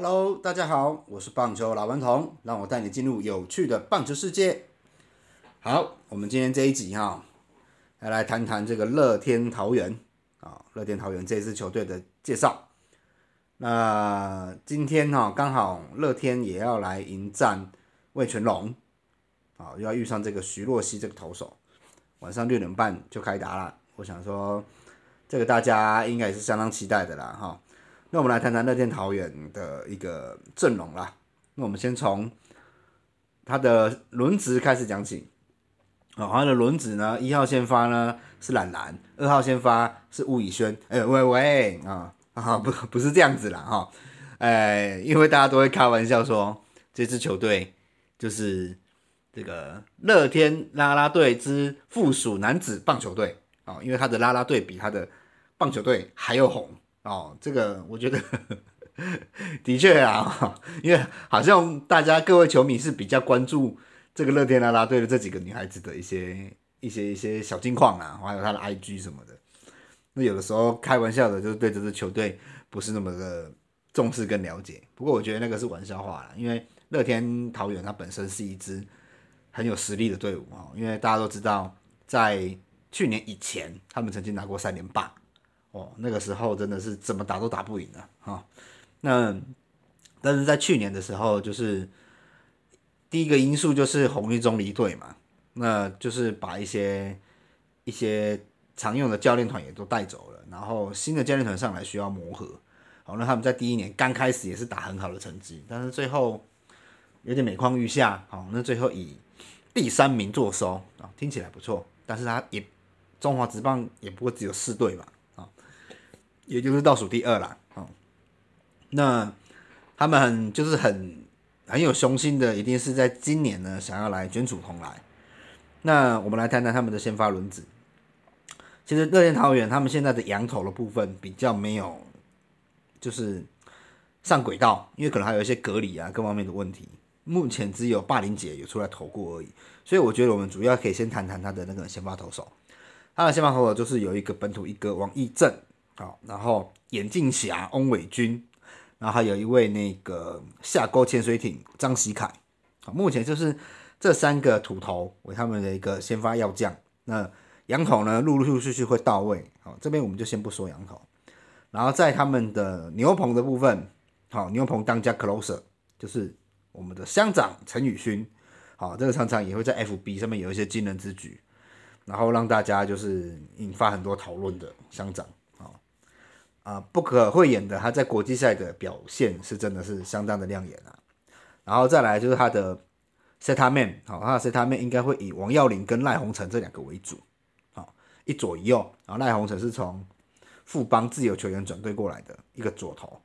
Hello，大家好，我是棒球老顽童，让我带你进入有趣的棒球世界。好，我们今天这一集哈，要来谈谈这个乐天桃园啊，乐天桃园这支球队的介绍。那今天哈，刚好乐天也要来迎战魏全龙，啊，又要遇上这个徐若曦这个投手，晚上六点半就开打了。我想说，这个大家应该也是相当期待的啦，哈。那我们来谈谈乐天桃园的一个阵容啦。那我们先从他的轮值开始讲起。哦，他的轮值呢，一号先发呢是懒懒，二号先发是吴以轩。哎，喂喂啊啊，不不是这样子啦哈。哎，因为大家都会开玩笑说，这支球队就是这个乐天啦啦队之附属男子棒球队啊，因为他的啦啦队比他的棒球队还要红。哦，这个我觉得 的确啊，因为好像大家各位球迷是比较关注这个乐天啦啦队的这几个女孩子的一些一些一些小近况啊，还有她的 IG 什么的。那有的时候开玩笑的，就是对这支球队不是那么的重视跟了解。不过我觉得那个是玩笑话啦，因为乐天桃园它本身是一支很有实力的队伍啊，因为大家都知道，在去年以前他们曾经拿过三连霸。哦，那个时候真的是怎么打都打不赢的哈。那但是在去年的时候，就是第一个因素就是红一中离队嘛，那就是把一些一些常用的教练团也都带走了，然后新的教练团上来需要磨合。好，那他们在第一年刚开始也是打很好的成绩，但是最后有点每况愈下。好，那最后以第三名坐收啊，听起来不错，但是他也中华职棒也不过只有四队嘛。也就是倒数第二啦，哦，那他们很就是很很有雄心的，一定是在今年呢想要来卷土重来。那我们来谈谈他们的先发轮子。其实乐天桃园他们现在的羊头的部分比较没有，就是上轨道，因为可能还有一些隔离啊各方面的问题。目前只有霸凌姐有出来投过而已，所以我觉得我们主要可以先谈谈他的那个先发投手。他的先发投手就是有一个本土一哥王义正。好，然后眼镜侠翁伟军，然后还有一位那个下沟潜水艇张喜凯，好，目前就是这三个土头为他们的一个先发要将。那羊头呢，陆陆续续会到位。好，这边我们就先不说羊头，然后在他们的牛棚的部分，好，牛棚当家 closer 就是我们的乡长陈宇勋，好，这个常常也会在 FB 上面有一些惊人之举，然后让大家就是引发很多讨论的乡长。啊，不可讳言的，他在国际赛的表现是真的是相当的亮眼啊。然后再来就是他的 Set Man，好，他的 Set Man 应该会以王耀林跟赖鸿成这两个为主，好，一左一右。然后赖鸿成是从富邦自由球员转队过来的一个左投，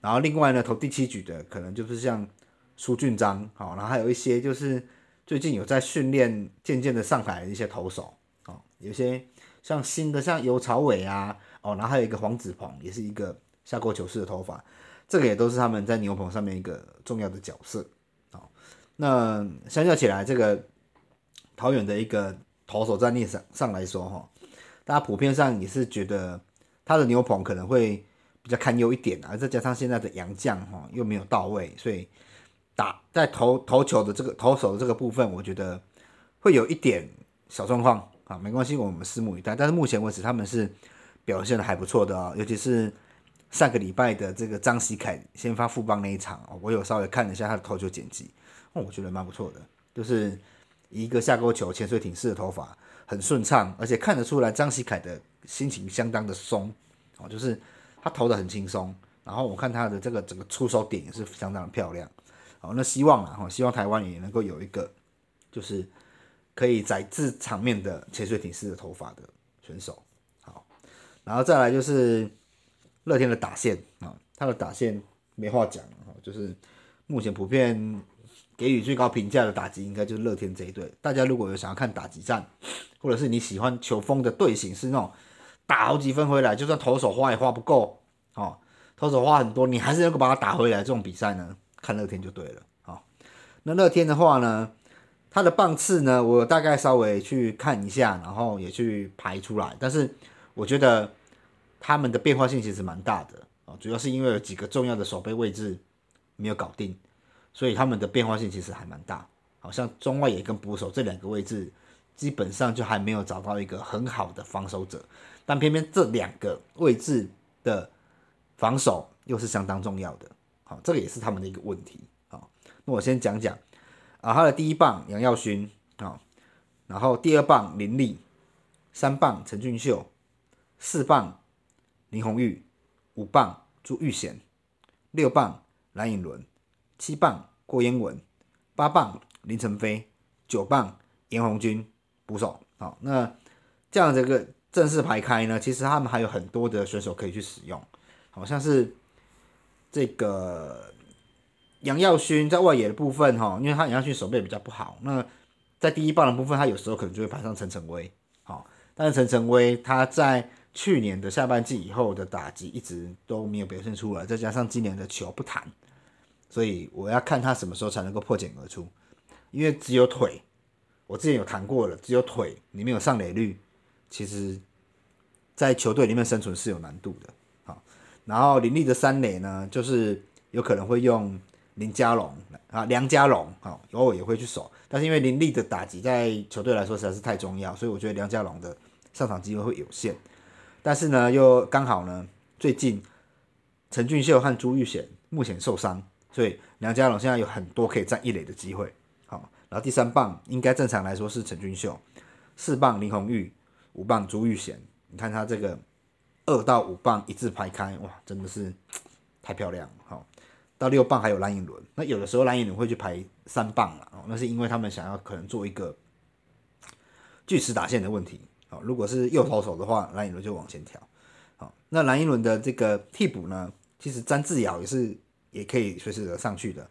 然后另外呢投第七局的可能就是像苏俊章，好，然后还有一些就是最近有在训练，渐渐的上台的一些投手，哦，有些像新的像尤朝伟啊。哦，然后还有一个黄子鹏，也是一个下过球式的头发，这个也都是他们在牛棚上面一个重要的角色。哦，那相较起来，这个桃园的一个投手战力上上来说，哈，大家普遍上也是觉得他的牛棚可能会比较堪忧一点啊，再加上现在的洋将哈又没有到位，所以打在投投球的这个投手的这个部分，我觉得会有一点小状况啊，没关系，我们拭目以待。但是目前为止，他们是。表现的还不错的哦，尤其是上个礼拜的这个张喜凯先发副帮那一场哦，我有稍微看了一下他的投球剪辑，哦，我觉得蛮不错的，就是一个下勾球潜水艇式的投法很顺畅，而且看得出来张喜凯的心情相当的松哦，就是他投的很轻松，然后我看他的这个整个出手点也是相当的漂亮，哦，那希望啊哈，希望台湾也能够有一个就是可以载至场面的潜水艇式的头发的选手。好然后再来就是乐天的打线啊，他的打线没话讲啊，就是目前普遍给予最高评价的打击，应该就是乐天这一队。大家如果有想要看打击战，或者是你喜欢球风的队形是那种打好几分回来，就算投手花也花不够哦，投手花很多，你还是能够把它打回来这种比赛呢，看乐天就对了啊。那乐天的话呢，他的棒次呢，我大概稍微去看一下，然后也去排出来，但是。我觉得他们的变化性其实蛮大的啊，主要是因为有几个重要的守备位置没有搞定，所以他们的变化性其实还蛮大。好像中外野跟捕手这两个位置，基本上就还没有找到一个很好的防守者，但偏偏这两个位置的防守又是相当重要的。好，这个也是他们的一个问题。好，那我先讲讲啊，他的第一棒杨耀勋啊，然后第二棒林立，三棒陈俊秀，四棒林红玉，五棒朱玉贤，六棒蓝颖伦，七棒郭彦文，八棒。林晨飞九棒，严红军捕手，好，那这样这个正式排开呢，其实他们还有很多的选手可以去使用，好像是这个杨耀勋在外野的部分哈，因为他杨耀勋手背比较不好，那在第一棒的部分，他有时候可能就会排上陈晨威，好，但是陈晨威他在去年的下半季以后的打击一直都没有表现出来，再加上今年的球不弹，所以我要看他什么时候才能够破茧而出。因为只有腿，我之前有谈过了，只有腿，你没有上垒率，其实，在球队里面生存是有难度的。好，然后林立的三垒呢，就是有可能会用林家龙啊，梁家龙，啊，偶尔也会去守，但是因为林立的打击在球队来说实在是太重要，所以我觉得梁家龙的上场机会会有限。但是呢，又刚好呢，最近陈俊秀和朱玉贤目前受伤，所以梁家龙现在有很多可以占一垒的机会。好然后第三棒应该正常来说是陈俊秀，四棒林红玉，五棒朱玉贤。你看他这个二到五棒一字排开，哇，真的是太漂亮了。好，到六棒还有蓝影轮。那有的时候蓝影轮会去排三棒了，哦，那是因为他们想要可能做一个锯齿打线的问题。好，如果是右投手的话，蓝影轮就往前调。好，那蓝影轮的这个替补呢，其实詹志尧也是也可以随时的上去的。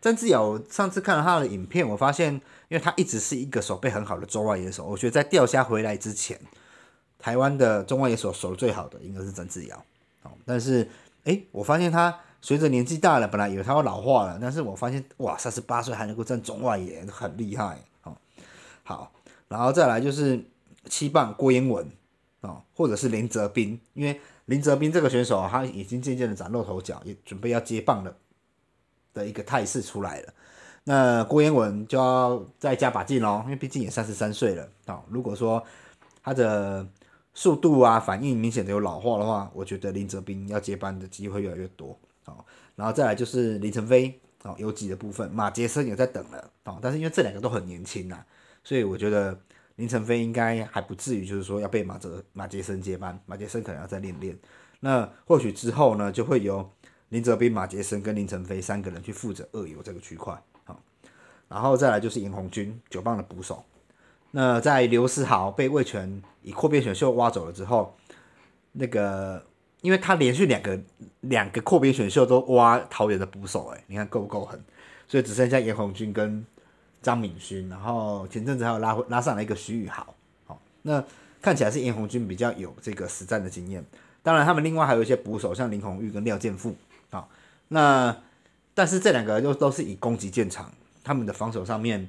詹志尧上次看了他的影片，我发现，因为他一直是一个手背很好的中外野手，我觉得在钓虾回来之前，台湾的中外野手守的最好的应该是詹志尧。哦，但是，哎，我发现他随着年纪大了，本来以为他要老化了，但是我发现，哇，三十八岁还能够站中外野，很厉害。哦，好，然后再来就是七棒郭彦文，哦，或者是林泽斌，因为林泽斌这个选手他已经渐渐的崭露头角，也准备要接棒了。的一个态势出来了，那郭彦文就要再加把劲喽，因为毕竟也三十三岁了啊。如果说他的速度啊反应明显的有老化的话，我觉得林泽斌要接班的机会越来越多啊。然后再来就是林晨飞啊，游击的部分，马杰森也在等了啊。但是因为这两个都很年轻呐，所以我觉得林晨飞应该还不至于就是说要被马哲马杰森接班，马杰森可能要再练练。那或许之后呢，就会由。林哲斌、马杰森跟林晨飞三个人去负责二游这个区块，好，然后再来就是尹红军九棒的捕手。那在刘思豪被魏权以扩编选秀挖走了之后，那个因为他连续两个两个扩编选秀都挖桃园的捕手，哎，你看够不够狠？所以只剩下严红军跟张敏勋，然后前阵子还有拉拉上来一个徐宇豪，好，那看起来是严红军比较有这个实战的经验。当然，他们另外还有一些捕手，像林红玉跟廖建富。好，那但是这两个又都是以攻击见长，他们的防守上面，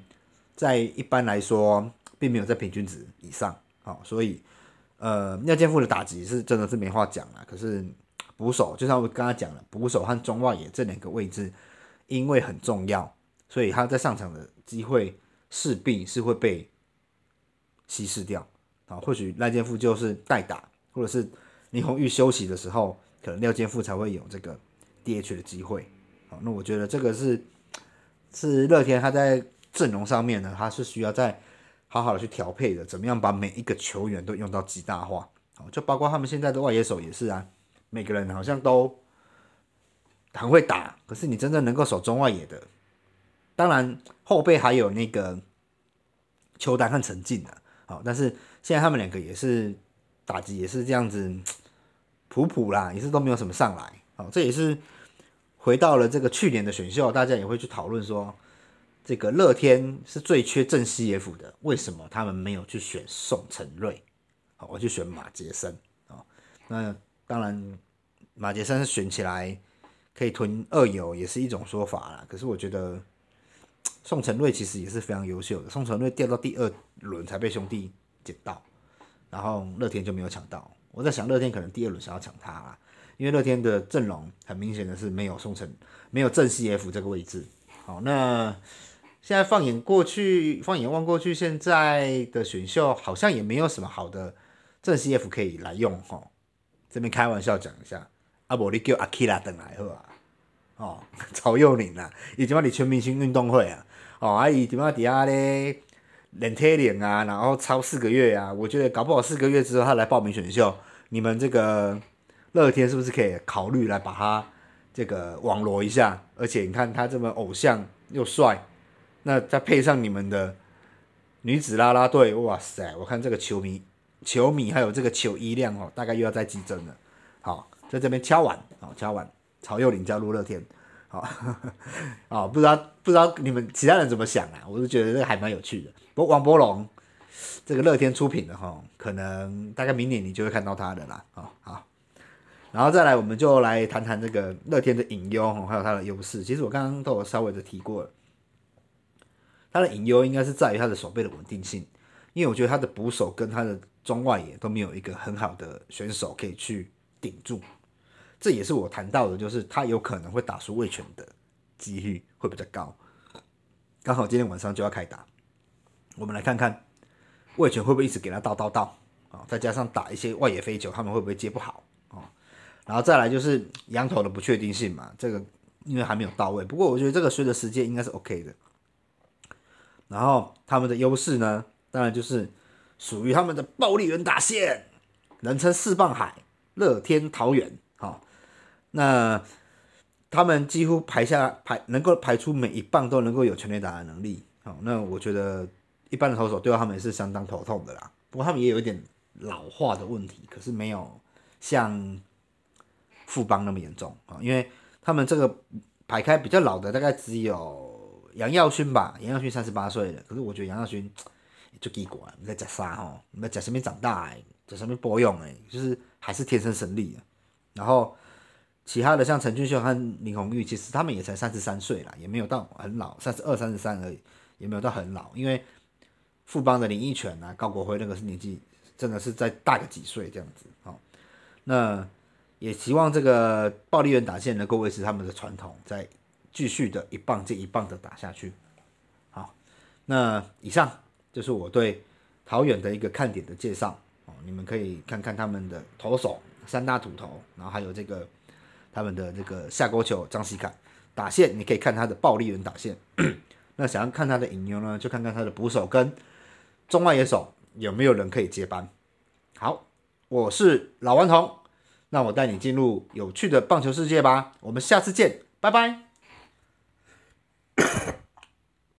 在一般来说并没有在平均值以上，好，所以呃廖建富的打击是真的是没话讲了。可是捕手就像我刚刚讲了，捕手和中外野这两个位置因为很重要，所以他在上场的机会势必是会被稀释掉。啊，或许赖建富就是代打，或者是林红玉休息的时候，可能廖建富才会有这个。DH 的机会，好，那我觉得这个是是乐天他在阵容上面呢，他是需要在好好的去调配的，怎么样把每一个球员都用到极大化，好，就包括他们现在的外野手也是啊，每个人好像都很会打，可是你真正能够守中外野的，当然后背还有那个邱丹和陈进的，好，但是现在他们两个也是打击也是这样子普普啦，也是都没有什么上来，好，这也是。回到了这个去年的选秀，大家也会去讨论说，这个乐天是最缺正 CF 的，为什么他们没有去选宋承瑞？好，我去选马杰森啊。那当然，马杰森选起来可以囤二友，也是一种说法啦。可是我觉得宋承瑞其实也是非常优秀的。宋承瑞掉到第二轮才被兄弟捡到，然后乐天就没有抢到。我在想，乐天可能第二轮想要抢他啦。因为乐天的阵容很明显的是没有宋承，没有正 CF 这个位置。好，那现在放眼过去，放眼望过去，现在的选秀好像也没有什么好的正 CF 可以来用哈。这边开玩笑讲一下，阿伯你叫阿 k i 拉等来好吧？哦，曹佑宁啊，伊即摆伫全明星运动会啊，哦，啊伊即摆伫遐咧练体练啊，然后超四个月啊，我觉得搞不好四个月之后他来报名选秀，你们这个乐天是不是可以考虑来把他这个网罗一下？而且你看他这么偶像又帅，那再配上你们的女子啦啦队，哇塞，我看这个球迷、球迷还有这个球衣量哦，大概又要再激增了。好，在这边敲完，好敲完。曹佑林加入乐天，好，啊，不知道不知道你们其他人怎么想啊？我是觉得这个还蛮有趣的。不过王博龙这个乐天出品的哈，可能大概明年你就会看到他的啦，啊好，然后再来我们就来谈谈这个乐天的隐忧哈，还有它的优势。其实我刚刚都有稍微的提过了，他的隐忧应该是在于他的手背的稳定性，因为我觉得他的捕手跟他的中外野都没有一个很好的选手可以去顶住。这也是我谈到的，就是他有可能会打输魏权的几率会比较高。刚好今天晚上就要开打，我们来看看魏权会不会一直给他倒倒倒啊？再加上打一些外野飞球，他们会不会接不好啊？然后再来就是羊头的不确定性嘛，这个因为还没有到位。不过我觉得这个随着时间应该是 OK 的。然后他们的优势呢，当然就是属于他们的暴力人打线，人称四棒海，乐天桃园。那他们几乎排下排能够排出每一棒都能够有全垒打的能力，好，那我觉得一般的投手对他们也是相当头痛的啦。不过他们也有一点老化的问题，可是没有像富邦那么严重啊，因为他们这个排开比较老的大概只有杨耀勋吧，杨耀勋三十八岁了，可是我觉得杨耀勋 就奇怪，你在讲啥吼？你在讲什么长大哎？在什么播用哎？就是还是天生神力，然后。其他的像陈俊秀和林红玉，其实他们也才三十三岁啦，也没有到很老，三十二、三十三而已，也没有到很老。因为富邦的林奕泉啊、高国辉那个是年纪真的是再大个几岁这样子。哦，那也希望这个暴力员打线能够维持他们的传统，在继续的一棒接一棒的打下去。好，那以上就是我对桃园的一个看点的介绍哦，你们可以看看他们的投手三大土头，然后还有这个。他们的这个下勾球张西凯打线，你可以看他的暴力人打线。那想要看他的引流呢，就看看他的捕手跟中外野手有没有人可以接班。好，我是老顽童，那我带你进入有趣的棒球世界吧。我们下次见，拜拜。